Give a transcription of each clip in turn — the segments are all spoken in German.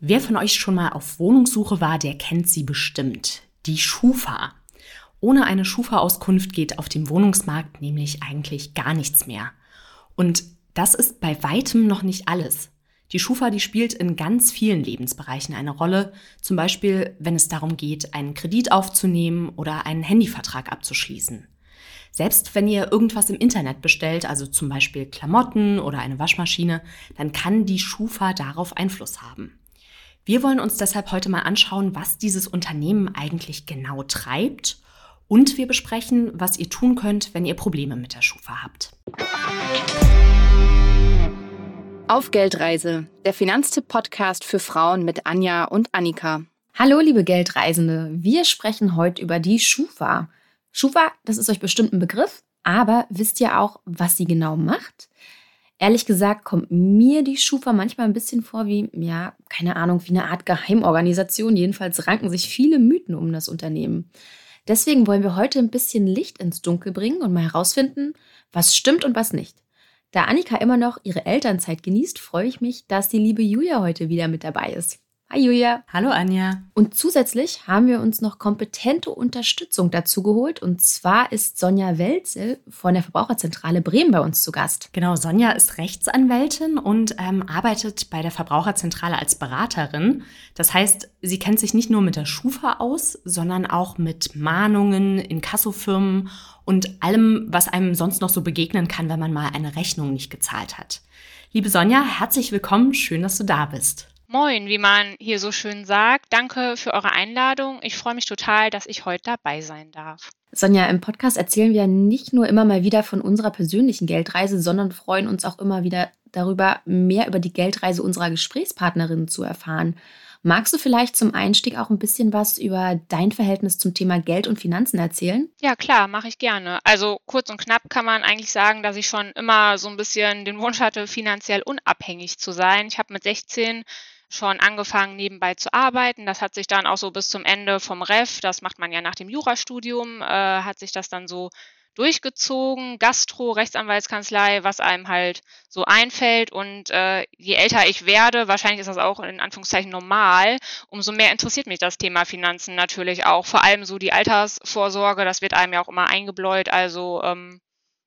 Wer von euch schon mal auf Wohnungssuche war, der kennt sie bestimmt. Die Schufa. Ohne eine Schufa-Auskunft geht auf dem Wohnungsmarkt nämlich eigentlich gar nichts mehr. Und das ist bei weitem noch nicht alles. Die Schufa, die spielt in ganz vielen Lebensbereichen eine Rolle, zum Beispiel wenn es darum geht, einen Kredit aufzunehmen oder einen Handyvertrag abzuschließen. Selbst wenn ihr irgendwas im Internet bestellt, also zum Beispiel Klamotten oder eine Waschmaschine, dann kann die Schufa darauf Einfluss haben. Wir wollen uns deshalb heute mal anschauen, was dieses Unternehmen eigentlich genau treibt und wir besprechen, was ihr tun könnt, wenn ihr Probleme mit der Schufa habt. Auf Geldreise, der Finanztipp-Podcast für Frauen mit Anja und Annika. Hallo, liebe Geldreisende. Wir sprechen heute über die Schufa. Schufa, das ist euch bestimmt ein Begriff, aber wisst ihr auch, was sie genau macht? Ehrlich gesagt kommt mir die Schufa manchmal ein bisschen vor wie, ja, keine Ahnung, wie eine Art Geheimorganisation. Jedenfalls ranken sich viele Mythen um das Unternehmen. Deswegen wollen wir heute ein bisschen Licht ins Dunkel bringen und mal herausfinden, was stimmt und was nicht. Da Annika immer noch ihre Elternzeit genießt, freue ich mich, dass die liebe Julia heute wieder mit dabei ist. Hi Julia. Hallo Anja. Und zusätzlich haben wir uns noch kompetente Unterstützung dazu geholt. Und zwar ist Sonja Welzel von der Verbraucherzentrale Bremen bei uns zu Gast. Genau, Sonja ist Rechtsanwältin und ähm, arbeitet bei der Verbraucherzentrale als Beraterin. Das heißt, sie kennt sich nicht nur mit der Schufa aus, sondern auch mit Mahnungen, Inkassofirmen und allem, was einem sonst noch so begegnen kann, wenn man mal eine Rechnung nicht gezahlt hat. Liebe Sonja, herzlich willkommen. Schön, dass du da bist. Moin, wie man hier so schön sagt. Danke für eure Einladung. Ich freue mich total, dass ich heute dabei sein darf. Sonja, im Podcast erzählen wir nicht nur immer mal wieder von unserer persönlichen Geldreise, sondern freuen uns auch immer wieder darüber, mehr über die Geldreise unserer Gesprächspartnerinnen zu erfahren. Magst du vielleicht zum Einstieg auch ein bisschen was über dein Verhältnis zum Thema Geld und Finanzen erzählen? Ja, klar, mache ich gerne. Also kurz und knapp kann man eigentlich sagen, dass ich schon immer so ein bisschen den Wunsch hatte, finanziell unabhängig zu sein. Ich habe mit 16 schon angefangen, nebenbei zu arbeiten. Das hat sich dann auch so bis zum Ende vom REF, das macht man ja nach dem Jurastudium, äh, hat sich das dann so durchgezogen, Gastro, Rechtsanwaltskanzlei, was einem halt so einfällt. Und äh, je älter ich werde, wahrscheinlich ist das auch in Anführungszeichen normal, umso mehr interessiert mich das Thema Finanzen natürlich auch. Vor allem so die Altersvorsorge, das wird einem ja auch immer eingebläut. Also ähm,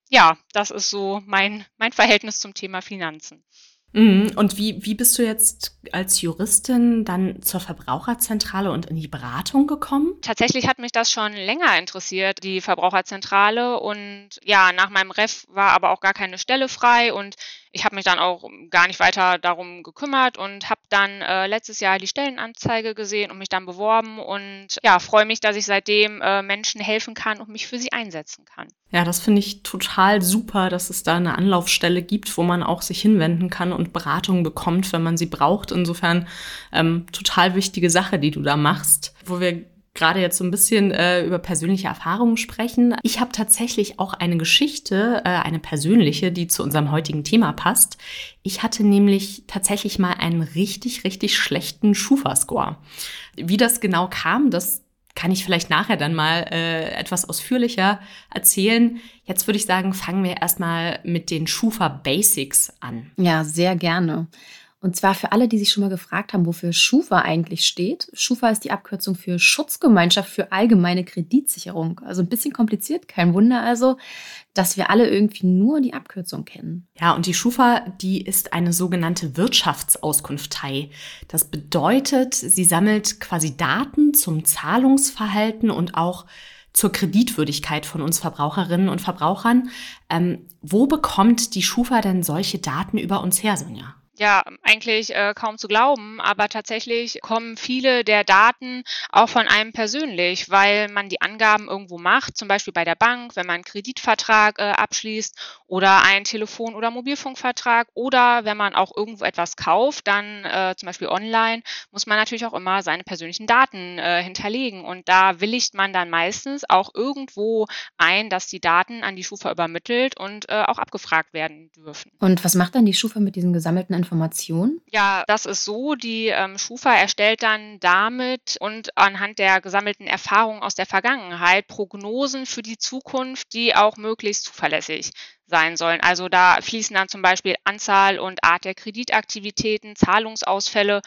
ja, das ist so mein, mein Verhältnis zum Thema Finanzen. Mhm. Und wie, wie bist du jetzt als Juristin dann zur Verbraucherzentrale und in die Beratung gekommen? Tatsächlich hat mich das schon länger interessiert, die Verbraucherzentrale. Und ja, nach meinem Ref war aber auch gar keine Stelle frei und ich habe mich dann auch gar nicht weiter darum gekümmert und habe dann äh, letztes Jahr die Stellenanzeige gesehen und mich dann beworben und ja, freue mich, dass ich seitdem äh, Menschen helfen kann und mich für sie einsetzen kann. Ja, das finde ich total super, dass es da eine Anlaufstelle gibt, wo man auch sich hinwenden kann und Beratung bekommt, wenn man sie braucht. Insofern ähm, total wichtige Sache, die du da machst. Wo wir gerade jetzt so ein bisschen äh, über persönliche Erfahrungen sprechen. Ich habe tatsächlich auch eine Geschichte, äh, eine persönliche, die zu unserem heutigen Thema passt. Ich hatte nämlich tatsächlich mal einen richtig, richtig schlechten Schufa-Score. Wie das genau kam, das kann ich vielleicht nachher dann mal äh, etwas ausführlicher erzählen. Jetzt würde ich sagen, fangen wir erstmal mit den Schufa Basics an. Ja, sehr gerne. Und zwar für alle, die sich schon mal gefragt haben, wofür Schufa eigentlich steht. Schufa ist die Abkürzung für Schutzgemeinschaft für allgemeine Kreditsicherung. Also ein bisschen kompliziert, kein Wunder also, dass wir alle irgendwie nur die Abkürzung kennen. Ja, und die Schufa, die ist eine sogenannte Wirtschaftsauskunftei. Das bedeutet, sie sammelt quasi Daten zum Zahlungsverhalten und auch zur Kreditwürdigkeit von uns Verbraucherinnen und Verbrauchern. Ähm, wo bekommt die Schufa denn solche Daten über uns her, Sonja? Ja eigentlich äh, kaum zu glauben, aber tatsächlich kommen viele der Daten auch von einem persönlich, weil man die Angaben irgendwo macht, zum Beispiel bei der Bank, wenn man einen Kreditvertrag äh, abschließt oder einen Telefon- oder Mobilfunkvertrag oder wenn man auch irgendwo etwas kauft, dann äh, zum Beispiel online, muss man natürlich auch immer seine persönlichen Daten äh, hinterlegen und da willigt man dann meistens auch irgendwo ein, dass die Daten an die Schufa übermittelt und äh, auch abgefragt werden dürfen. Und was macht dann die Schufa mit diesen gesammelten Informationen? Informationen? Ja, das ist so. Die ähm, Schufa erstellt dann damit und anhand der gesammelten Erfahrungen aus der Vergangenheit Prognosen für die Zukunft, die auch möglichst zuverlässig sein sollen. Also da fließen dann zum Beispiel Anzahl und Art der Kreditaktivitäten, Zahlungsausfälle,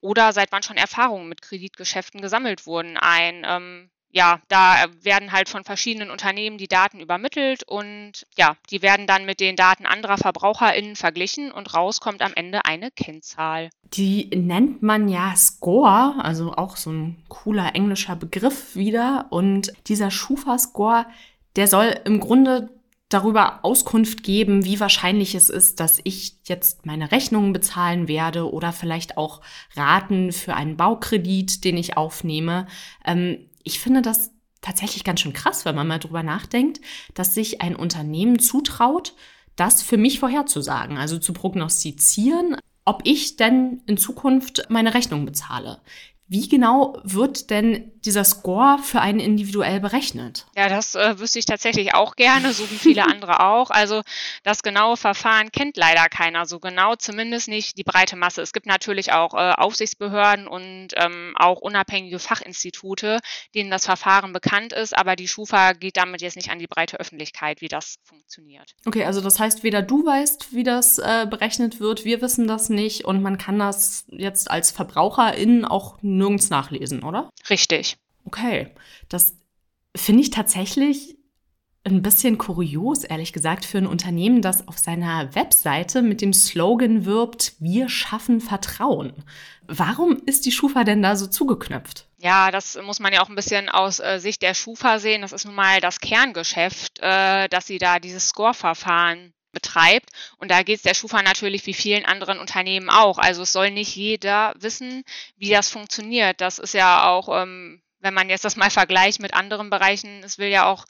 oder seit wann schon Erfahrungen mit Kreditgeschäften gesammelt wurden ein. Ähm, ja, da werden halt von verschiedenen Unternehmen die Daten übermittelt und ja, die werden dann mit den Daten anderer VerbraucherInnen verglichen und rauskommt am Ende eine Kennzahl. Die nennt man ja Score, also auch so ein cooler englischer Begriff wieder. Und dieser Schufa-Score, der soll im Grunde darüber Auskunft geben, wie wahrscheinlich es ist, dass ich jetzt meine Rechnungen bezahlen werde oder vielleicht auch Raten für einen Baukredit, den ich aufnehme. Ähm, ich finde das tatsächlich ganz schön krass, wenn man mal drüber nachdenkt, dass sich ein Unternehmen zutraut, das für mich vorherzusagen, also zu prognostizieren, ob ich denn in Zukunft meine Rechnung bezahle. Wie genau wird denn dieser Score für einen individuell berechnet? Ja, das äh, wüsste ich tatsächlich auch gerne, so wie viele andere auch. Also das genaue Verfahren kennt leider keiner so genau, zumindest nicht die breite Masse. Es gibt natürlich auch äh, Aufsichtsbehörden und ähm, auch unabhängige Fachinstitute, denen das Verfahren bekannt ist, aber die Schufa geht damit jetzt nicht an die breite Öffentlichkeit, wie das funktioniert. Okay, also das heißt, weder du weißt, wie das äh, berechnet wird, wir wissen das nicht und man kann das jetzt als Verbraucherin auch nirgends nachlesen, oder? Richtig. Okay, das finde ich tatsächlich ein bisschen kurios, ehrlich gesagt, für ein Unternehmen, das auf seiner Webseite mit dem Slogan wirbt, wir schaffen Vertrauen. Warum ist die Schufa denn da so zugeknöpft? Ja, das muss man ja auch ein bisschen aus äh, Sicht der Schufa sehen. Das ist nun mal das Kerngeschäft, äh, dass sie da dieses Score-Verfahren betreibt. Und da geht es der Schufa natürlich wie vielen anderen Unternehmen auch. Also es soll nicht jeder wissen, wie das funktioniert. Das ist ja auch, ähm, wenn man jetzt das mal vergleicht mit anderen Bereichen, es will ja auch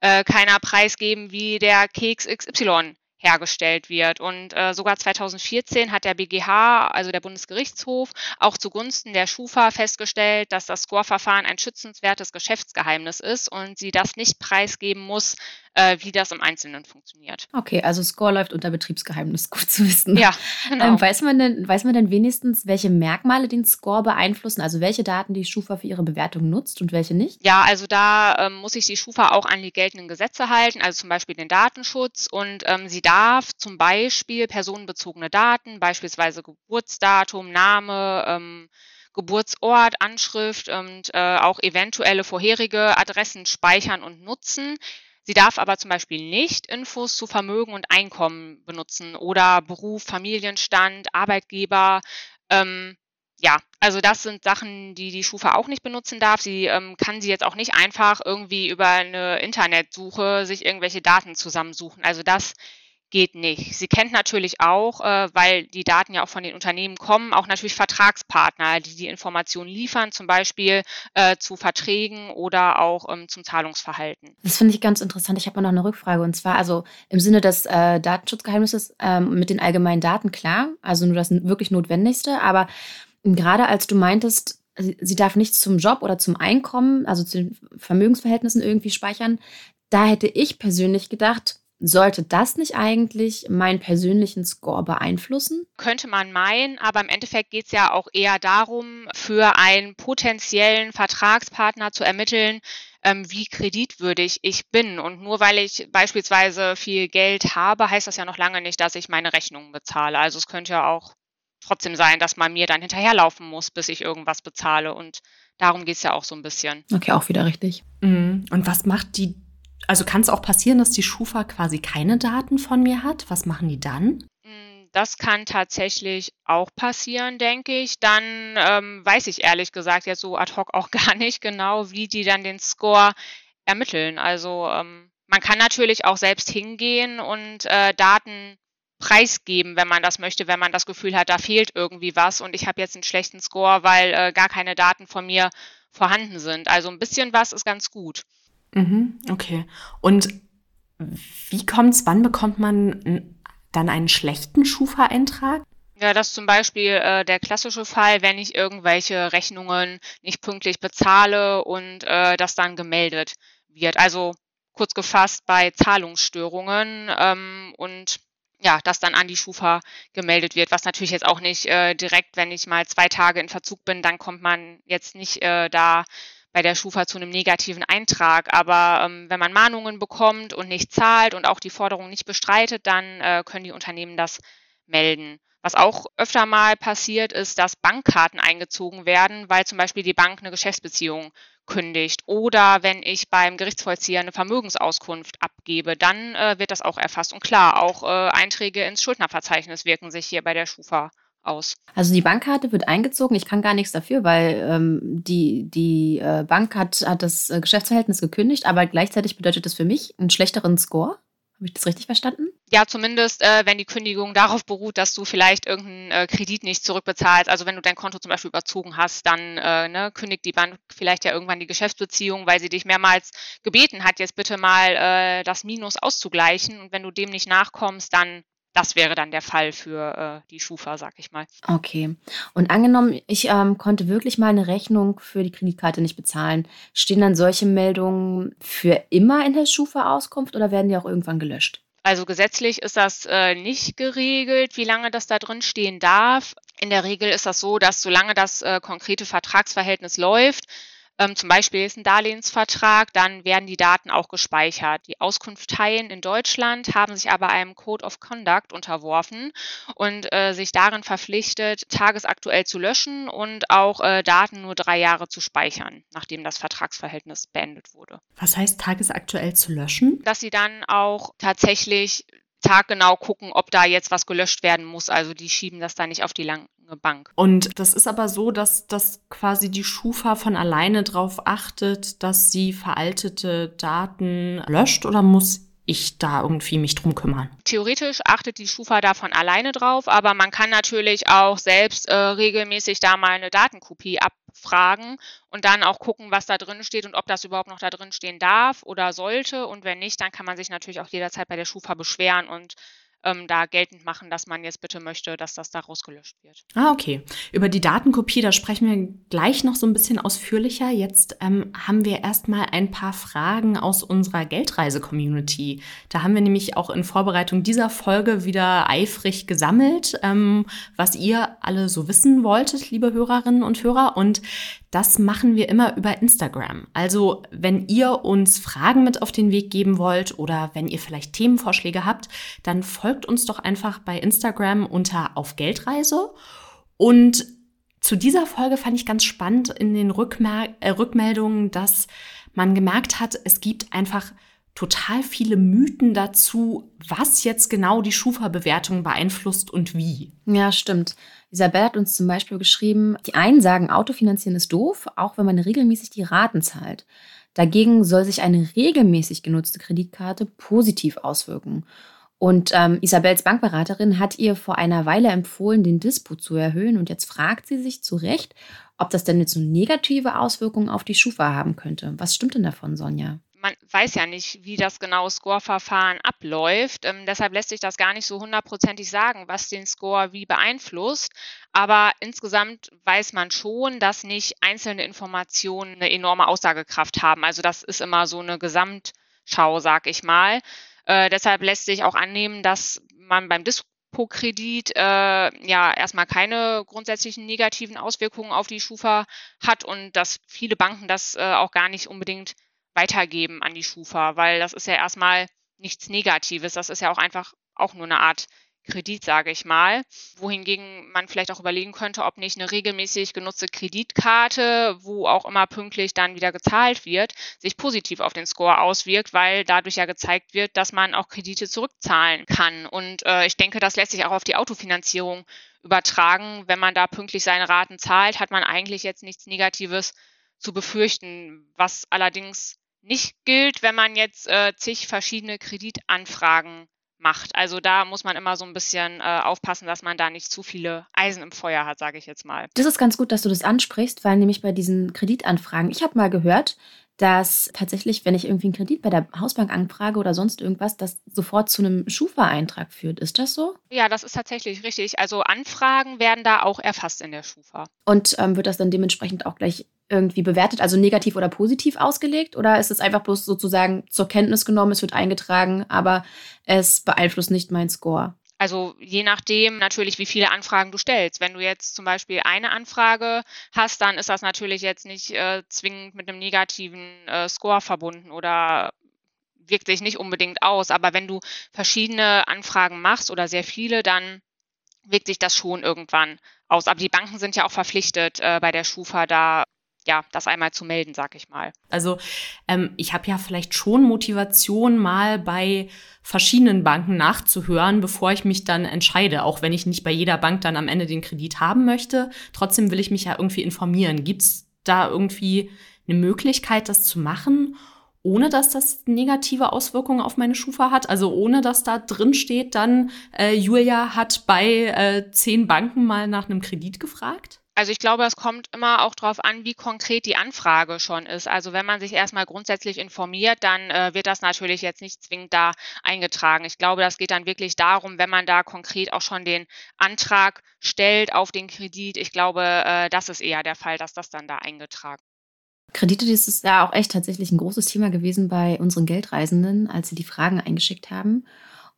äh, keiner preisgeben, wie der Keks XY hergestellt wird. Und äh, sogar 2014 hat der BGH, also der Bundesgerichtshof, auch zugunsten der Schufa festgestellt, dass das Score-Verfahren ein schützenswertes Geschäftsgeheimnis ist und sie das nicht preisgeben muss, äh, wie das im Einzelnen funktioniert. Okay, also Score läuft unter Betriebsgeheimnis, gut zu wissen. Ja, genau. Ähm, weiß, man denn, weiß man denn wenigstens, welche Merkmale den Score beeinflussen, also welche Daten die Schufa für ihre Bewertung nutzt und welche nicht? Ja, also da ähm, muss sich die Schufa auch an die geltenden Gesetze halten, also zum Beispiel den Datenschutz und ähm, sie darf zum Beispiel personenbezogene Daten, beispielsweise Geburtsdatum, Name, ähm, Geburtsort, Anschrift und äh, auch eventuelle vorherige Adressen speichern und nutzen. Sie darf aber zum Beispiel nicht Infos zu Vermögen und Einkommen benutzen oder Beruf, Familienstand, Arbeitgeber. Ähm, ja, also das sind Sachen, die die Schufa auch nicht benutzen darf. Sie ähm, kann sie jetzt auch nicht einfach irgendwie über eine Internetsuche sich irgendwelche Daten zusammensuchen. Also das geht nicht. Sie kennt natürlich auch, äh, weil die Daten ja auch von den Unternehmen kommen, auch natürlich Vertragspartner, die die Informationen liefern, zum Beispiel äh, zu Verträgen oder auch ähm, zum Zahlungsverhalten. Das finde ich ganz interessant. Ich habe noch eine Rückfrage und zwar also im Sinne des äh, Datenschutzgeheimnisses ähm, mit den allgemeinen Daten klar, also nur das wirklich Notwendigste, aber gerade als du meintest, sie darf nichts zum Job oder zum Einkommen, also zu den Vermögensverhältnissen irgendwie speichern, da hätte ich persönlich gedacht, sollte das nicht eigentlich meinen persönlichen Score beeinflussen? Könnte man meinen, aber im Endeffekt geht es ja auch eher darum, für einen potenziellen Vertragspartner zu ermitteln, ähm, wie kreditwürdig ich bin. Und nur weil ich beispielsweise viel Geld habe, heißt das ja noch lange nicht, dass ich meine Rechnungen bezahle. Also es könnte ja auch trotzdem sein, dass man mir dann hinterherlaufen muss, bis ich irgendwas bezahle. Und darum geht es ja auch so ein bisschen. Okay, auch wieder richtig. Mhm. Und was macht die also kann es auch passieren, dass die Schufa quasi keine Daten von mir hat? Was machen die dann? Mm, das kann tatsächlich auch passieren, denke ich. Dann ähm, weiß ich ehrlich gesagt jetzt so ad hoc auch gar nicht genau, wie die dann den Score ermitteln. Also ähm, man kann natürlich auch selbst hingehen und äh, Daten preisgeben, wenn man das möchte, wenn man das Gefühl hat, da fehlt irgendwie was und ich habe jetzt einen schlechten Score, weil äh, gar keine Daten von mir vorhanden sind. Also ein bisschen was ist ganz gut. Mhm, okay. Und wie kommt es, wann bekommt man dann einen schlechten Schufa-Eintrag? Ja, das ist zum Beispiel äh, der klassische Fall, wenn ich irgendwelche Rechnungen nicht pünktlich bezahle und äh, das dann gemeldet wird. Also kurz gefasst bei Zahlungsstörungen ähm, und ja, das dann an die Schufa gemeldet wird, was natürlich jetzt auch nicht äh, direkt, wenn ich mal zwei Tage in Verzug bin, dann kommt man jetzt nicht äh, da bei der Schufa zu einem negativen Eintrag. Aber ähm, wenn man Mahnungen bekommt und nicht zahlt und auch die Forderung nicht bestreitet, dann äh, können die Unternehmen das melden. Was auch öfter mal passiert, ist, dass Bankkarten eingezogen werden, weil zum Beispiel die Bank eine Geschäftsbeziehung kündigt. Oder wenn ich beim Gerichtsvollzieher eine Vermögensauskunft abgebe, dann äh, wird das auch erfasst. Und klar, auch äh, Einträge ins Schuldnerverzeichnis wirken sich hier bei der Schufa aus. Also die Bankkarte wird eingezogen. Ich kann gar nichts dafür, weil ähm, die, die äh, Bank hat, hat das äh, Geschäftsverhältnis gekündigt, aber gleichzeitig bedeutet das für mich einen schlechteren Score. Habe ich das richtig verstanden? Ja, zumindest äh, wenn die Kündigung darauf beruht, dass du vielleicht irgendeinen äh, Kredit nicht zurückbezahlst. Also wenn du dein Konto zum Beispiel überzogen hast, dann äh, ne, kündigt die Bank vielleicht ja irgendwann die Geschäftsbeziehung, weil sie dich mehrmals gebeten hat, jetzt bitte mal äh, das Minus auszugleichen. Und wenn du dem nicht nachkommst, dann das wäre dann der Fall für äh, die Schufa, sag ich mal. Okay. Und angenommen, ich ähm, konnte wirklich mal eine Rechnung für die Kreditkarte nicht bezahlen, stehen dann solche Meldungen für immer in der Schufa-Auskunft oder werden die auch irgendwann gelöscht? Also gesetzlich ist das äh, nicht geregelt, wie lange das da drin stehen darf. In der Regel ist das so, dass solange das äh, konkrete Vertragsverhältnis läuft, ähm, zum Beispiel ist ein Darlehensvertrag, dann werden die Daten auch gespeichert. Die Auskunfteien in Deutschland haben sich aber einem Code of Conduct unterworfen und äh, sich darin verpflichtet, tagesaktuell zu löschen und auch äh, Daten nur drei Jahre zu speichern, nachdem das Vertragsverhältnis beendet wurde. Was heißt tagesaktuell zu löschen? Dass sie dann auch tatsächlich taggenau gucken, ob da jetzt was gelöscht werden muss. Also die schieben das da nicht auf die lange Bank. Und das ist aber so, dass dass quasi die Schufa von alleine darauf achtet, dass sie veraltete Daten löscht oder muss ich da irgendwie mich drum kümmern? Theoretisch achtet die Schufa da von alleine drauf, aber man kann natürlich auch selbst äh, regelmäßig da mal eine Datenkopie abfragen und dann auch gucken, was da drin steht und ob das überhaupt noch da drin stehen darf oder sollte. Und wenn nicht, dann kann man sich natürlich auch jederzeit bei der Schufa beschweren und ähm, da geltend machen, dass man jetzt bitte möchte, dass das da rausgelöscht wird. Ah, okay. Über die Datenkopie, da sprechen wir gleich noch so ein bisschen ausführlicher. Jetzt ähm, haben wir erstmal ein paar Fragen aus unserer Geldreise-Community. Da haben wir nämlich auch in Vorbereitung dieser Folge wieder eifrig gesammelt, ähm, was ihr alle so wissen wolltet, liebe Hörerinnen und Hörer. Und das machen wir immer über Instagram. Also wenn ihr uns Fragen mit auf den Weg geben wollt oder wenn ihr vielleicht Themenvorschläge habt, dann folgt uns doch einfach bei Instagram unter auf Geldreise. Und zu dieser Folge fand ich ganz spannend in den Rückmer äh, Rückmeldungen, dass man gemerkt hat, es gibt einfach total viele Mythen dazu, was jetzt genau die Schufa-Bewertung beeinflusst und wie. Ja, stimmt. Isabel hat uns zum Beispiel geschrieben, die einen sagen, Autofinanzieren ist doof, auch wenn man regelmäßig die Raten zahlt. Dagegen soll sich eine regelmäßig genutzte Kreditkarte positiv auswirken. Und ähm, Isabels Bankberaterin hat ihr vor einer Weile empfohlen, den Dispo zu erhöhen. Und jetzt fragt sie sich zu Recht, ob das denn jetzt so negative Auswirkungen auf die Schufa haben könnte. Was stimmt denn davon, Sonja? Man weiß ja nicht, wie das genaue Score-Verfahren abläuft. Ähm, deshalb lässt sich das gar nicht so hundertprozentig sagen, was den Score wie beeinflusst. Aber insgesamt weiß man schon, dass nicht einzelne Informationen eine enorme Aussagekraft haben. Also das ist immer so eine Gesamtschau, sag ich mal. Äh, deshalb lässt sich auch annehmen, dass man beim Dispo-Kredit äh, ja erstmal keine grundsätzlichen negativen Auswirkungen auf die Schufa hat und dass viele Banken das äh, auch gar nicht unbedingt weitergeben an die Schufa, weil das ist ja erstmal nichts Negatives. Das ist ja auch einfach auch nur eine Art Kredit, sage ich mal. Wohingegen man vielleicht auch überlegen könnte, ob nicht eine regelmäßig genutzte Kreditkarte, wo auch immer pünktlich dann wieder gezahlt wird, sich positiv auf den Score auswirkt, weil dadurch ja gezeigt wird, dass man auch Kredite zurückzahlen kann. Und äh, ich denke, das lässt sich auch auf die Autofinanzierung übertragen. Wenn man da pünktlich seine Raten zahlt, hat man eigentlich jetzt nichts Negatives zu befürchten, was allerdings nicht gilt, wenn man jetzt äh, zig verschiedene Kreditanfragen macht. Also da muss man immer so ein bisschen äh, aufpassen, dass man da nicht zu viele Eisen im Feuer hat, sage ich jetzt mal. Das ist ganz gut, dass du das ansprichst, weil nämlich bei diesen Kreditanfragen, ich habe mal gehört, dass tatsächlich, wenn ich irgendwie einen Kredit bei der Hausbank anfrage oder sonst irgendwas, das sofort zu einem Schufa-Eintrag führt. Ist das so? Ja, das ist tatsächlich richtig. Also Anfragen werden da auch erfasst in der Schufa. Und ähm, wird das dann dementsprechend auch gleich irgendwie bewertet, also negativ oder positiv ausgelegt? Oder ist es einfach bloß sozusagen zur Kenntnis genommen, es wird eingetragen, aber es beeinflusst nicht mein Score? Also je nachdem natürlich, wie viele Anfragen du stellst. Wenn du jetzt zum Beispiel eine Anfrage hast, dann ist das natürlich jetzt nicht äh, zwingend mit einem negativen äh, Score verbunden oder wirkt sich nicht unbedingt aus. Aber wenn du verschiedene Anfragen machst oder sehr viele, dann wirkt sich das schon irgendwann aus. Aber die Banken sind ja auch verpflichtet, äh, bei der Schufa da ja, das einmal zu melden, sag ich mal. Also ähm, ich habe ja vielleicht schon Motivation, mal bei verschiedenen Banken nachzuhören, bevor ich mich dann entscheide, auch wenn ich nicht bei jeder Bank dann am Ende den Kredit haben möchte. Trotzdem will ich mich ja irgendwie informieren. Gibt es da irgendwie eine Möglichkeit, das zu machen? ohne dass das negative Auswirkungen auf meine Schufa hat. Also ohne dass da drin steht, dann äh, Julia hat bei äh, zehn Banken mal nach einem Kredit gefragt. Also ich glaube, es kommt immer auch darauf an, wie konkret die Anfrage schon ist. Also wenn man sich erstmal grundsätzlich informiert, dann äh, wird das natürlich jetzt nicht zwingend da eingetragen. Ich glaube, das geht dann wirklich darum, wenn man da konkret auch schon den Antrag stellt auf den Kredit. Ich glaube, äh, das ist eher der Fall, dass das dann da eingetragen Kredite, das ist ja auch echt tatsächlich ein großes Thema gewesen bei unseren Geldreisenden, als sie die Fragen eingeschickt haben.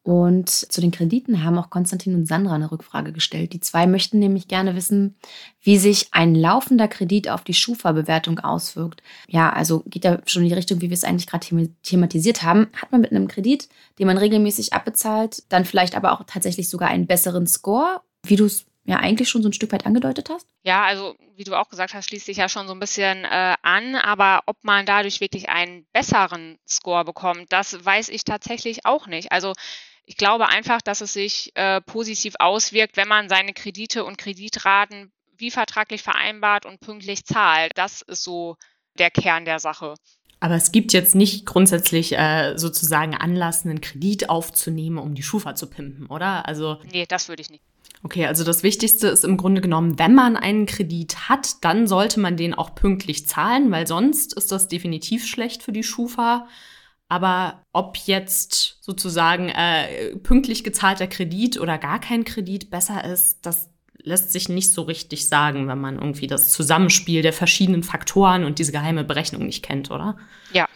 Und zu den Krediten haben auch Konstantin und Sandra eine Rückfrage gestellt. Die zwei möchten nämlich gerne wissen, wie sich ein laufender Kredit auf die Schufa-Bewertung auswirkt. Ja, also geht ja schon in die Richtung, wie wir es eigentlich gerade thematisiert haben. Hat man mit einem Kredit, den man regelmäßig abbezahlt, dann vielleicht aber auch tatsächlich sogar einen besseren Score, wie du es ja eigentlich schon so ein Stück weit angedeutet hast? Ja, also wie du auch gesagt hast, schließt sich ja schon so ein bisschen äh, an, aber ob man dadurch wirklich einen besseren Score bekommt, das weiß ich tatsächlich auch nicht. Also ich glaube einfach, dass es sich äh, positiv auswirkt, wenn man seine Kredite und Kreditraten wie vertraglich vereinbart und pünktlich zahlt. Das ist so der Kern der Sache. Aber es gibt jetzt nicht grundsätzlich äh, sozusagen Anlass, einen Kredit aufzunehmen, um die Schufa zu pimpen, oder? Also nee, das würde ich nicht. Okay, also das Wichtigste ist im Grunde genommen, wenn man einen Kredit hat, dann sollte man den auch pünktlich zahlen, weil sonst ist das definitiv schlecht für die Schufa. Aber ob jetzt sozusagen äh, pünktlich gezahlter Kredit oder gar kein Kredit besser ist, das lässt sich nicht so richtig sagen, wenn man irgendwie das Zusammenspiel der verschiedenen Faktoren und diese geheime Berechnung nicht kennt, oder? Ja.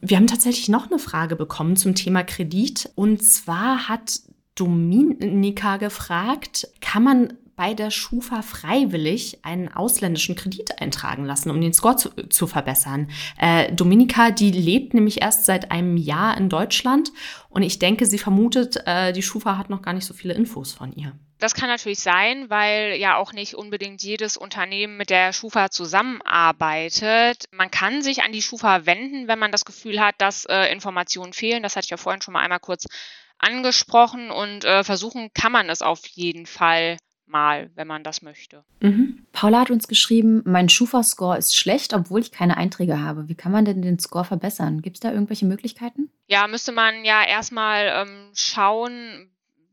Wir haben tatsächlich noch eine Frage bekommen zum Thema Kredit. Und zwar hat Dominika gefragt, kann man bei der Schufa freiwillig einen ausländischen Kredit eintragen lassen, um den Score zu, zu verbessern. Äh, Dominika, die lebt nämlich erst seit einem Jahr in Deutschland und ich denke, sie vermutet, äh, die Schufa hat noch gar nicht so viele Infos von ihr. Das kann natürlich sein, weil ja auch nicht unbedingt jedes Unternehmen mit der Schufa zusammenarbeitet. Man kann sich an die Schufa wenden, wenn man das Gefühl hat, dass äh, Informationen fehlen. Das hatte ich ja vorhin schon mal einmal kurz angesprochen und äh, versuchen kann man es auf jeden Fall mal, wenn man das möchte. Mhm. Paula hat uns geschrieben, mein Schufa-Score ist schlecht, obwohl ich keine Einträge habe. Wie kann man denn den Score verbessern? Gibt es da irgendwelche Möglichkeiten? Ja, müsste man ja erstmal ähm, schauen,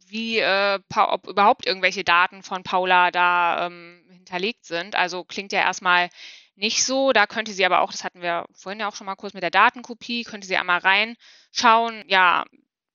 wie, äh, ob überhaupt irgendwelche Daten von Paula da ähm, hinterlegt sind. Also klingt ja erstmal nicht so. Da könnte sie aber auch, das hatten wir vorhin ja auch schon mal kurz mit der Datenkopie, könnte sie einmal reinschauen. Ja,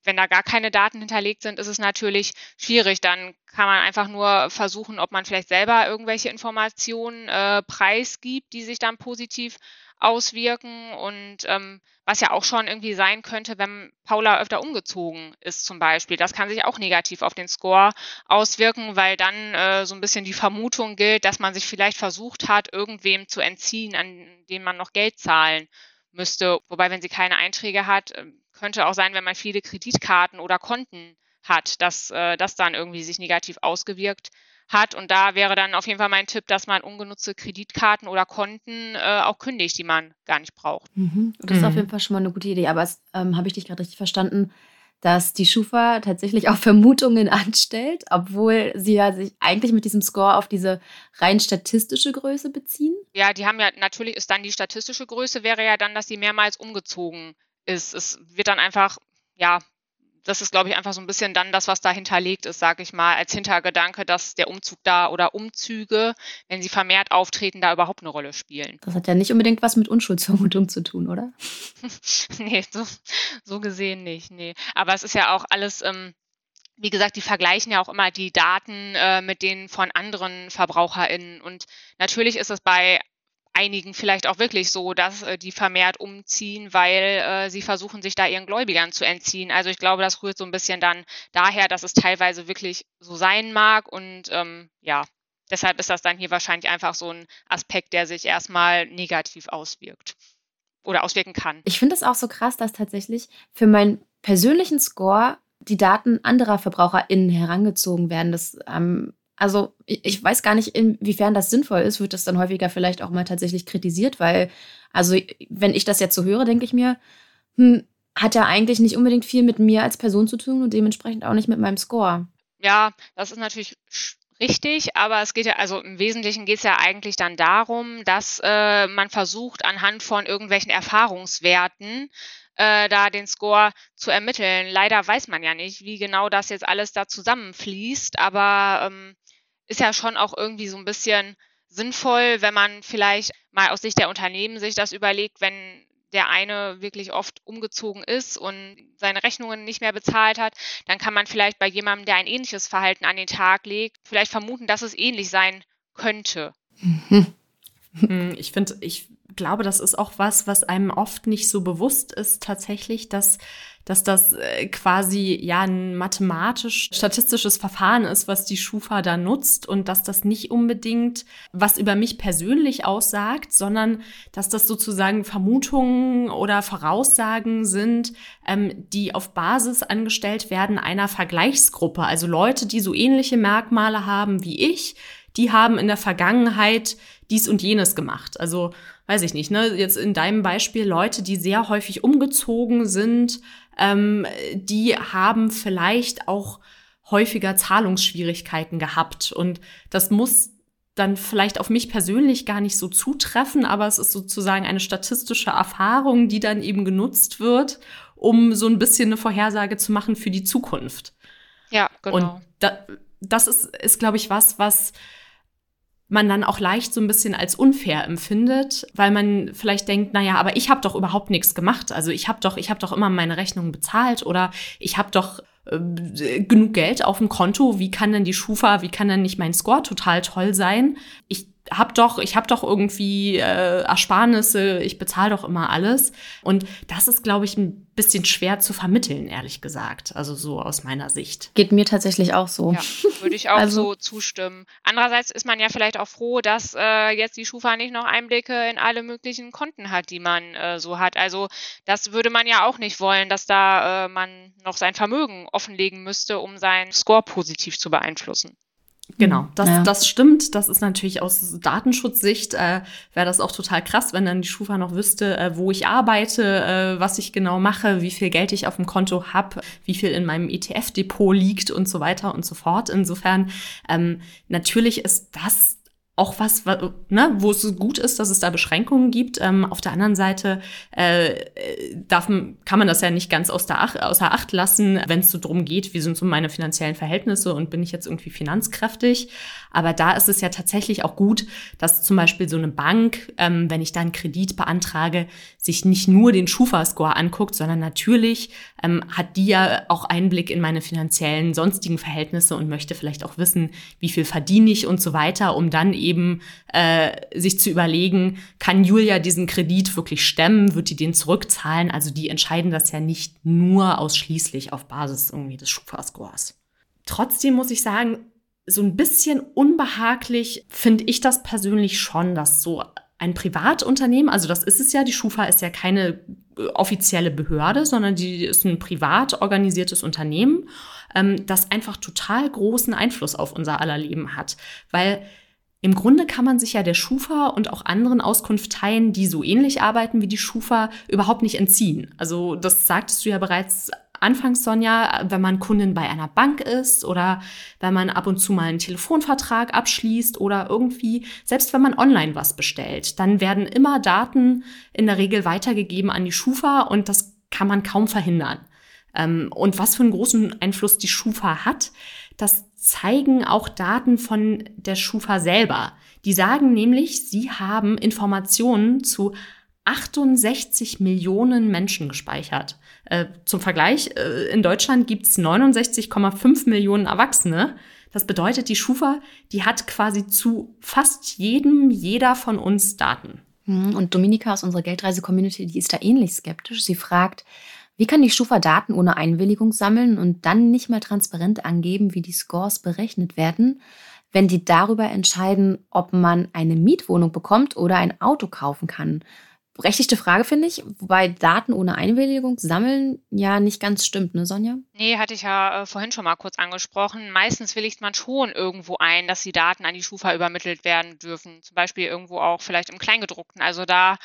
wenn da gar keine Daten hinterlegt sind, ist es natürlich schwierig. Dann kann man einfach nur versuchen, ob man vielleicht selber irgendwelche Informationen äh, preisgibt, die sich dann positiv auswirken. Und ähm, was ja auch schon irgendwie sein könnte, wenn Paula öfter umgezogen ist zum Beispiel. Das kann sich auch negativ auf den Score auswirken, weil dann äh, so ein bisschen die Vermutung gilt, dass man sich vielleicht versucht hat, irgendwem zu entziehen, an dem man noch Geld zahlen müsste. Wobei, wenn sie keine Einträge hat, ähm, könnte auch sein, wenn man viele Kreditkarten oder Konten hat, dass äh, das dann irgendwie sich negativ ausgewirkt hat. Und da wäre dann auf jeden Fall mein Tipp, dass man ungenutzte Kreditkarten oder Konten äh, auch kündigt, die man gar nicht braucht. Mhm. Das ist mhm. auf jeden Fall schon mal eine gute Idee. Aber ähm, habe ich dich gerade richtig verstanden, dass die Schufa tatsächlich auch Vermutungen anstellt, obwohl sie ja sich eigentlich mit diesem Score auf diese rein statistische Größe beziehen? Ja, die haben ja, natürlich ist dann die statistische Größe, wäre ja dann, dass sie mehrmals umgezogen ist. Es wird dann einfach, ja, das ist, glaube ich, einfach so ein bisschen dann das, was da hinterlegt ist, sage ich mal, als Hintergedanke, dass der Umzug da oder Umzüge, wenn sie vermehrt auftreten, da überhaupt eine Rolle spielen. Das hat ja nicht unbedingt was mit Unschuldsvermutung zu tun, oder? nee, so, so gesehen nicht, nee. Aber es ist ja auch alles, ähm, wie gesagt, die vergleichen ja auch immer die Daten äh, mit denen von anderen VerbraucherInnen. Und natürlich ist es bei einigen vielleicht auch wirklich so, dass äh, die vermehrt umziehen, weil äh, sie versuchen, sich da ihren Gläubigern zu entziehen. Also ich glaube, das rührt so ein bisschen dann daher, dass es teilweise wirklich so sein mag und ähm, ja, deshalb ist das dann hier wahrscheinlich einfach so ein Aspekt, der sich erstmal negativ auswirkt oder auswirken kann. Ich finde es auch so krass, dass tatsächlich für meinen persönlichen Score die Daten anderer VerbraucherInnen herangezogen werden. Das, ähm, also ich, weiß gar nicht, inwiefern das sinnvoll ist, wird das dann häufiger vielleicht auch mal tatsächlich kritisiert, weil, also wenn ich das jetzt so höre, denke ich mir, hm, hat ja eigentlich nicht unbedingt viel mit mir als Person zu tun und dementsprechend auch nicht mit meinem Score. Ja, das ist natürlich richtig, aber es geht ja, also im Wesentlichen geht es ja eigentlich dann darum, dass äh, man versucht, anhand von irgendwelchen Erfahrungswerten äh, da den Score zu ermitteln. Leider weiß man ja nicht, wie genau das jetzt alles da zusammenfließt, aber ähm, ist ja schon auch irgendwie so ein bisschen sinnvoll, wenn man vielleicht mal aus Sicht der Unternehmen sich das überlegt, wenn der eine wirklich oft umgezogen ist und seine Rechnungen nicht mehr bezahlt hat, dann kann man vielleicht bei jemandem, der ein ähnliches Verhalten an den Tag legt, vielleicht vermuten, dass es ähnlich sein könnte. Mhm. Hm, ich finde, ich glaube, das ist auch was, was einem oft nicht so bewusst ist, tatsächlich, dass dass das äh, quasi ja ein mathematisch-statistisches Verfahren ist, was die Schufa da nutzt und dass das nicht unbedingt was über mich persönlich aussagt, sondern dass das sozusagen Vermutungen oder Voraussagen sind, ähm, die auf Basis angestellt werden einer Vergleichsgruppe. Also Leute, die so ähnliche Merkmale haben wie ich, die haben in der Vergangenheit dies und jenes gemacht. Also weiß ich nicht, ne, jetzt in deinem Beispiel Leute, die sehr häufig umgezogen sind, ähm, die haben vielleicht auch häufiger Zahlungsschwierigkeiten gehabt. Und das muss dann vielleicht auf mich persönlich gar nicht so zutreffen, aber es ist sozusagen eine statistische Erfahrung, die dann eben genutzt wird, um so ein bisschen eine Vorhersage zu machen für die Zukunft. Ja, genau. Und da, das ist, ist glaube ich, was, was man dann auch leicht so ein bisschen als unfair empfindet, weil man vielleicht denkt, naja, aber ich habe doch überhaupt nichts gemacht. Also ich habe doch, ich habe doch immer meine Rechnungen bezahlt oder ich habe doch äh, genug Geld auf dem Konto. Wie kann denn die Schufa, wie kann denn nicht mein Score total toll sein? Ich hab doch, ich habe doch irgendwie äh, Ersparnisse, ich bezahle doch immer alles. Und das ist, glaube ich, ein bisschen schwer zu vermitteln, ehrlich gesagt. Also so aus meiner Sicht. Geht mir tatsächlich auch so. Ja, würde ich auch also, so zustimmen. Andererseits ist man ja vielleicht auch froh, dass äh, jetzt die Schufa nicht noch Einblicke in alle möglichen Konten hat, die man äh, so hat. Also das würde man ja auch nicht wollen, dass da äh, man noch sein Vermögen offenlegen müsste, um seinen Score positiv zu beeinflussen. Genau, mhm. das, ja. das stimmt. Das ist natürlich aus Datenschutzsicht, äh, wäre das auch total krass, wenn dann die Schufa noch wüsste, äh, wo ich arbeite, äh, was ich genau mache, wie viel Geld ich auf dem Konto habe, wie viel in meinem ETF-Depot liegt und so weiter und so fort. Insofern, ähm, natürlich ist das auch was, ne, wo es gut ist, dass es da Beschränkungen gibt. Ähm, auf der anderen Seite äh, darf, kann man das ja nicht ganz aus der Ach, außer Acht lassen, wenn es so drum geht, wie sind so meine finanziellen Verhältnisse und bin ich jetzt irgendwie finanzkräftig. Aber da ist es ja tatsächlich auch gut, dass zum Beispiel so eine Bank, ähm, wenn ich da einen Kredit beantrage, sich nicht nur den Schufa-Score anguckt, sondern natürlich ähm, hat die ja auch Einblick in meine finanziellen sonstigen Verhältnisse und möchte vielleicht auch wissen, wie viel verdiene ich und so weiter, um dann eben äh, sich zu überlegen, kann Julia diesen Kredit wirklich stemmen, wird die den zurückzahlen? Also die entscheiden das ja nicht nur ausschließlich auf Basis irgendwie des Schufa-Scores. Trotzdem muss ich sagen, so ein bisschen unbehaglich finde ich das persönlich schon, dass so ein Privatunternehmen, also das ist es ja, die Schufa ist ja keine äh, offizielle Behörde, sondern die ist ein privat organisiertes Unternehmen, ähm, das einfach total großen Einfluss auf unser aller Leben hat. Weil im Grunde kann man sich ja der Schufa und auch anderen Auskunfteien, die so ähnlich arbeiten wie die Schufa, überhaupt nicht entziehen. Also das sagtest du ja bereits anfangs, Sonja, wenn man Kundin bei einer Bank ist oder wenn man ab und zu mal einen Telefonvertrag abschließt oder irgendwie, selbst wenn man online was bestellt, dann werden immer Daten in der Regel weitergegeben an die Schufa und das kann man kaum verhindern. Ähm, und was für einen großen Einfluss die Schufa hat, das zeigen auch Daten von der Schufa selber. Die sagen nämlich, sie haben Informationen zu 68 Millionen Menschen gespeichert. Äh, zum Vergleich, äh, in Deutschland gibt es 69,5 Millionen Erwachsene. Das bedeutet, die Schufa, die hat quasi zu fast jedem, jeder von uns Daten. Mhm, und Dominika aus unserer Geldreise-Community, die ist da ähnlich skeptisch. Sie fragt, wie kann die Schufa Daten ohne Einwilligung sammeln und dann nicht mal transparent angeben, wie die Scores berechnet werden, wenn die darüber entscheiden, ob man eine Mietwohnung bekommt oder ein Auto kaufen kann? berechtigte Frage, finde ich. Wobei Daten ohne Einwilligung sammeln ja nicht ganz stimmt, ne, Sonja? Nee, hatte ich ja äh, vorhin schon mal kurz angesprochen. Meistens willigt man schon irgendwo ein, dass die Daten an die Schufa übermittelt werden dürfen. Zum Beispiel irgendwo auch vielleicht im Kleingedruckten. Also da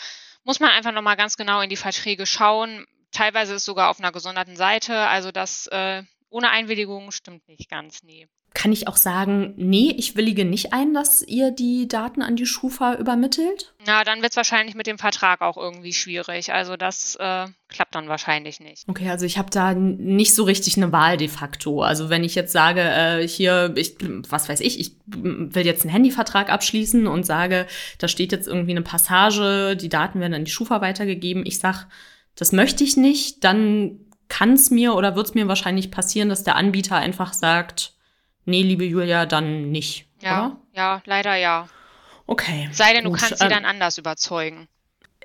muss man einfach nochmal ganz genau in die Verträge schauen. Teilweise ist sogar auf einer gesonderten Seite. Also das äh, ohne Einwilligung stimmt nicht ganz, nee kann ich auch sagen, nee, ich willige nicht ein, dass ihr die Daten an die Schufa übermittelt? Na, dann wird es wahrscheinlich mit dem Vertrag auch irgendwie schwierig. Also das äh, klappt dann wahrscheinlich nicht. Okay, also ich habe da nicht so richtig eine Wahl de facto. Also wenn ich jetzt sage, äh, hier, ich, was weiß ich, ich will jetzt einen Handyvertrag abschließen und sage, da steht jetzt irgendwie eine Passage, die Daten werden an die Schufa weitergegeben. Ich sag, das möchte ich nicht, dann kann es mir oder wird es mir wahrscheinlich passieren, dass der Anbieter einfach sagt, nee, liebe Julia, dann nicht. Ja, oder? ja, leider ja. Okay. Sei denn, du kannst sie ähm, dann anders überzeugen.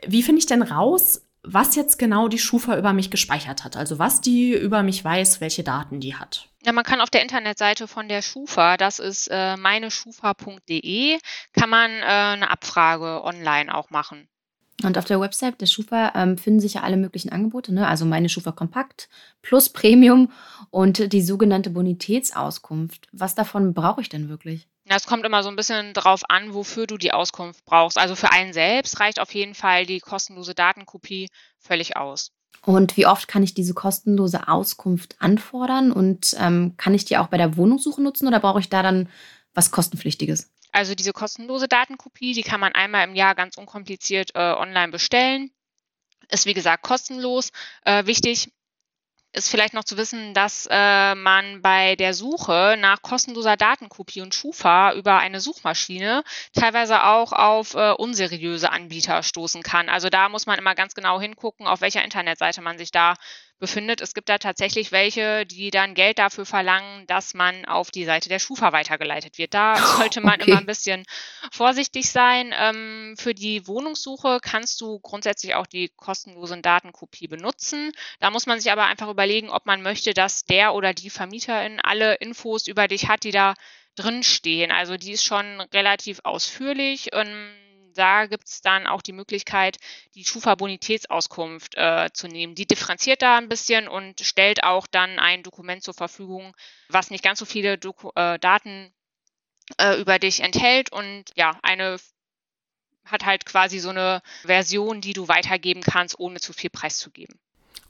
Wie finde ich denn raus, was jetzt genau die Schufa über mich gespeichert hat? Also was die über mich weiß, welche Daten die hat? Ja, man kann auf der Internetseite von der Schufa, das ist äh, meineschufa.de, kann man äh, eine Abfrage online auch machen. Und auf der Website der Schufa ähm, finden sich ja alle möglichen Angebote, ne? also meine Schufa Kompakt plus Premium und die sogenannte Bonitätsauskunft. Was davon brauche ich denn wirklich? Ja, es kommt immer so ein bisschen drauf an, wofür du die Auskunft brauchst. Also für einen selbst reicht auf jeden Fall die kostenlose Datenkopie völlig aus. Und wie oft kann ich diese kostenlose Auskunft anfordern? Und ähm, kann ich die auch bei der Wohnungssuche nutzen oder brauche ich da dann was kostenpflichtiges? Also diese kostenlose Datenkopie, die kann man einmal im Jahr ganz unkompliziert äh, online bestellen. Ist wie gesagt kostenlos. Äh, wichtig ist vielleicht noch zu wissen, dass äh, man bei der Suche nach kostenloser Datenkopie und Schufa über eine Suchmaschine teilweise auch auf äh, unseriöse Anbieter stoßen kann. Also da muss man immer ganz genau hingucken, auf welcher Internetseite man sich da befindet. Es gibt da tatsächlich welche, die dann Geld dafür verlangen, dass man auf die Seite der Schufa weitergeleitet wird. Da sollte man okay. immer ein bisschen vorsichtig sein. Ähm, für die Wohnungssuche kannst du grundsätzlich auch die kostenlose Datenkopie benutzen. Da muss man sich aber einfach überlegen, ob man möchte, dass der oder die Vermieterin alle Infos über dich hat, die da drin stehen. Also die ist schon relativ ausführlich. Ähm, da gibt es dann auch die Möglichkeit, die Schufa-Bonitätsauskunft äh, zu nehmen. Die differenziert da ein bisschen und stellt auch dann ein Dokument zur Verfügung, was nicht ganz so viele Doku äh, Daten äh, über dich enthält und ja, eine hat halt quasi so eine Version, die du weitergeben kannst, ohne zu viel preiszugeben.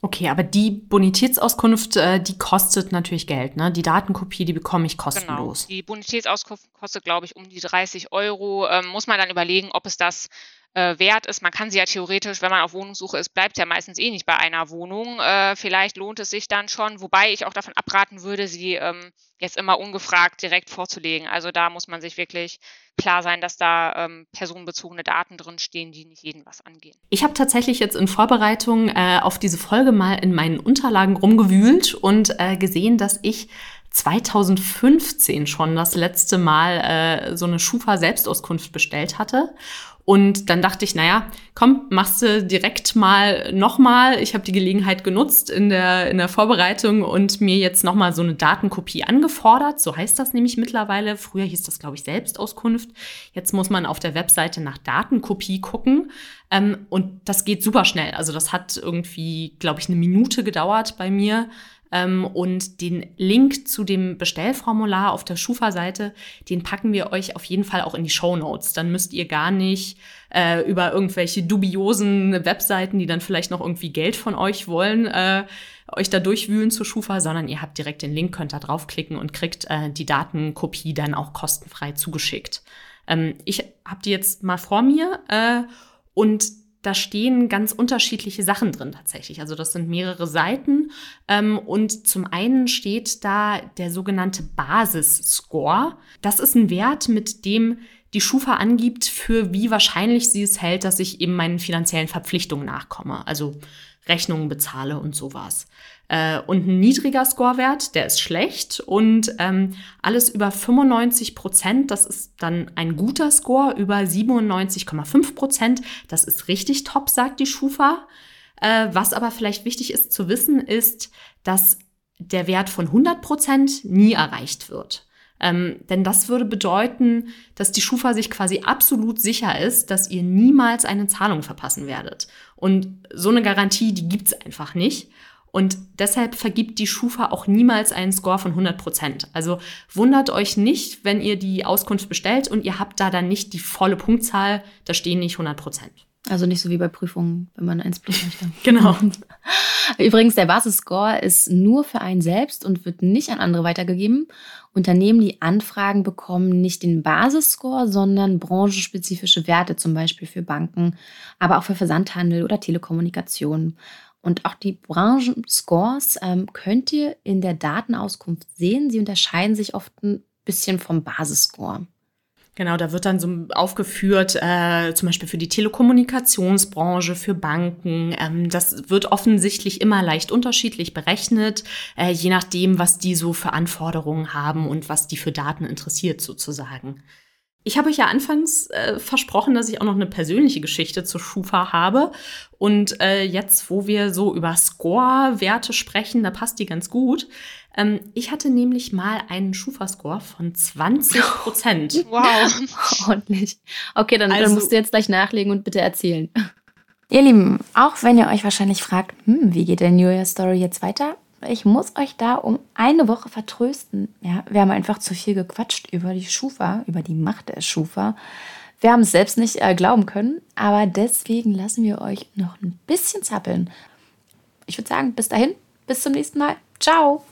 Okay, aber die Bonitätsauskunft, äh, die kostet natürlich Geld, ne? Die Datenkopie, die bekomme ich kostenlos. Genau. Die Bonitätsauskunft kostet, glaube ich, um die 30 Euro. Ähm, muss man dann überlegen, ob es das äh, wert ist. Man kann sie ja theoretisch, wenn man auf Wohnungssuche ist, bleibt ja meistens eh nicht bei einer Wohnung. Äh, vielleicht lohnt es sich dann schon, wobei ich auch davon abraten würde, sie ähm, jetzt immer ungefragt direkt vorzulegen. Also da muss man sich wirklich klar sein, dass da ähm, personenbezogene Daten drinstehen, die nicht jeden was angehen. Ich habe tatsächlich jetzt in Vorbereitung äh, auf diese Folge mal in meinen Unterlagen rumgewühlt und äh, gesehen, dass ich 2015 schon das letzte Mal äh, so eine Schufa-Selbstauskunft bestellt hatte. Und dann dachte ich, naja, komm, machst du direkt mal nochmal. Ich habe die Gelegenheit genutzt in der, in der Vorbereitung und mir jetzt nochmal so eine Datenkopie angefordert. So heißt das nämlich mittlerweile. Früher hieß das, glaube ich, Selbstauskunft. Jetzt muss man auf der Webseite nach Datenkopie gucken. Ähm, und das geht super schnell. Also das hat irgendwie, glaube ich, eine Minute gedauert bei mir. Ähm, und den Link zu dem Bestellformular auf der Schufa-Seite, den packen wir euch auf jeden Fall auch in die Show Notes. Dann müsst ihr gar nicht äh, über irgendwelche dubiosen Webseiten, die dann vielleicht noch irgendwie Geld von euch wollen, äh, euch da durchwühlen zur Schufa, sondern ihr habt direkt den Link, könnt da draufklicken und kriegt äh, die Datenkopie dann auch kostenfrei zugeschickt. Ähm, ich habe die jetzt mal vor mir äh, und da stehen ganz unterschiedliche Sachen drin tatsächlich. Also das sind mehrere Seiten. Ähm, und zum einen steht da der sogenannte Basisscore. Das ist ein Wert, mit dem die Schufa angibt, für wie wahrscheinlich sie es hält, dass ich eben meinen finanziellen Verpflichtungen nachkomme. Also Rechnungen bezahle und sowas. Äh, und ein niedriger Scorewert, der ist schlecht. Und ähm, alles über 95 Prozent, das ist dann ein guter Score. Über 97,5 Prozent, das ist richtig top, sagt die Schufa. Äh, was aber vielleicht wichtig ist zu wissen, ist, dass der Wert von 100 Prozent nie erreicht wird. Ähm, denn das würde bedeuten, dass die Schufa sich quasi absolut sicher ist, dass ihr niemals eine Zahlung verpassen werdet. Und so eine Garantie, die gibt's einfach nicht. Und deshalb vergibt die Schufa auch niemals einen Score von 100 Prozent. Also wundert euch nicht, wenn ihr die Auskunft bestellt und ihr habt da dann nicht die volle Punktzahl, da stehen nicht 100 Prozent. Also nicht so wie bei Prüfungen, wenn man eins plus möchte. Genau. Übrigens, der Basisscore ist nur für einen selbst und wird nicht an andere weitergegeben. Unternehmen, die Anfragen bekommen, nicht den Basisscore, sondern branchenspezifische Werte, zum Beispiel für Banken, aber auch für Versandhandel oder Telekommunikation. Und auch die Branchenscores ähm, könnt ihr in der Datenauskunft sehen. Sie unterscheiden sich oft ein bisschen vom Basisscore. Genau, da wird dann so aufgeführt, äh, zum Beispiel für die Telekommunikationsbranche, für Banken. Ähm, das wird offensichtlich immer leicht unterschiedlich berechnet, äh, je nachdem, was die so für Anforderungen haben und was die für Daten interessiert sozusagen. Ich habe euch ja anfangs äh, versprochen, dass ich auch noch eine persönliche Geschichte zur Schufa habe. Und äh, jetzt, wo wir so über Score-Werte sprechen, da passt die ganz gut. Ähm, ich hatte nämlich mal einen Schufa-Score von 20 Prozent. wow. Ordentlich. Okay, dann, also, dann musst du jetzt gleich nachlegen und bitte erzählen. Ihr Lieben, auch wenn ihr euch wahrscheinlich fragt, hm, wie geht der New Year Story jetzt weiter? Ich muss euch da um eine Woche vertrösten. Ja, wir haben einfach zu viel gequatscht über die Schufa, über die Macht der Schufa. Wir haben es selbst nicht äh, glauben können, aber deswegen lassen wir euch noch ein bisschen zappeln. Ich würde sagen, bis dahin, bis zum nächsten Mal. Ciao!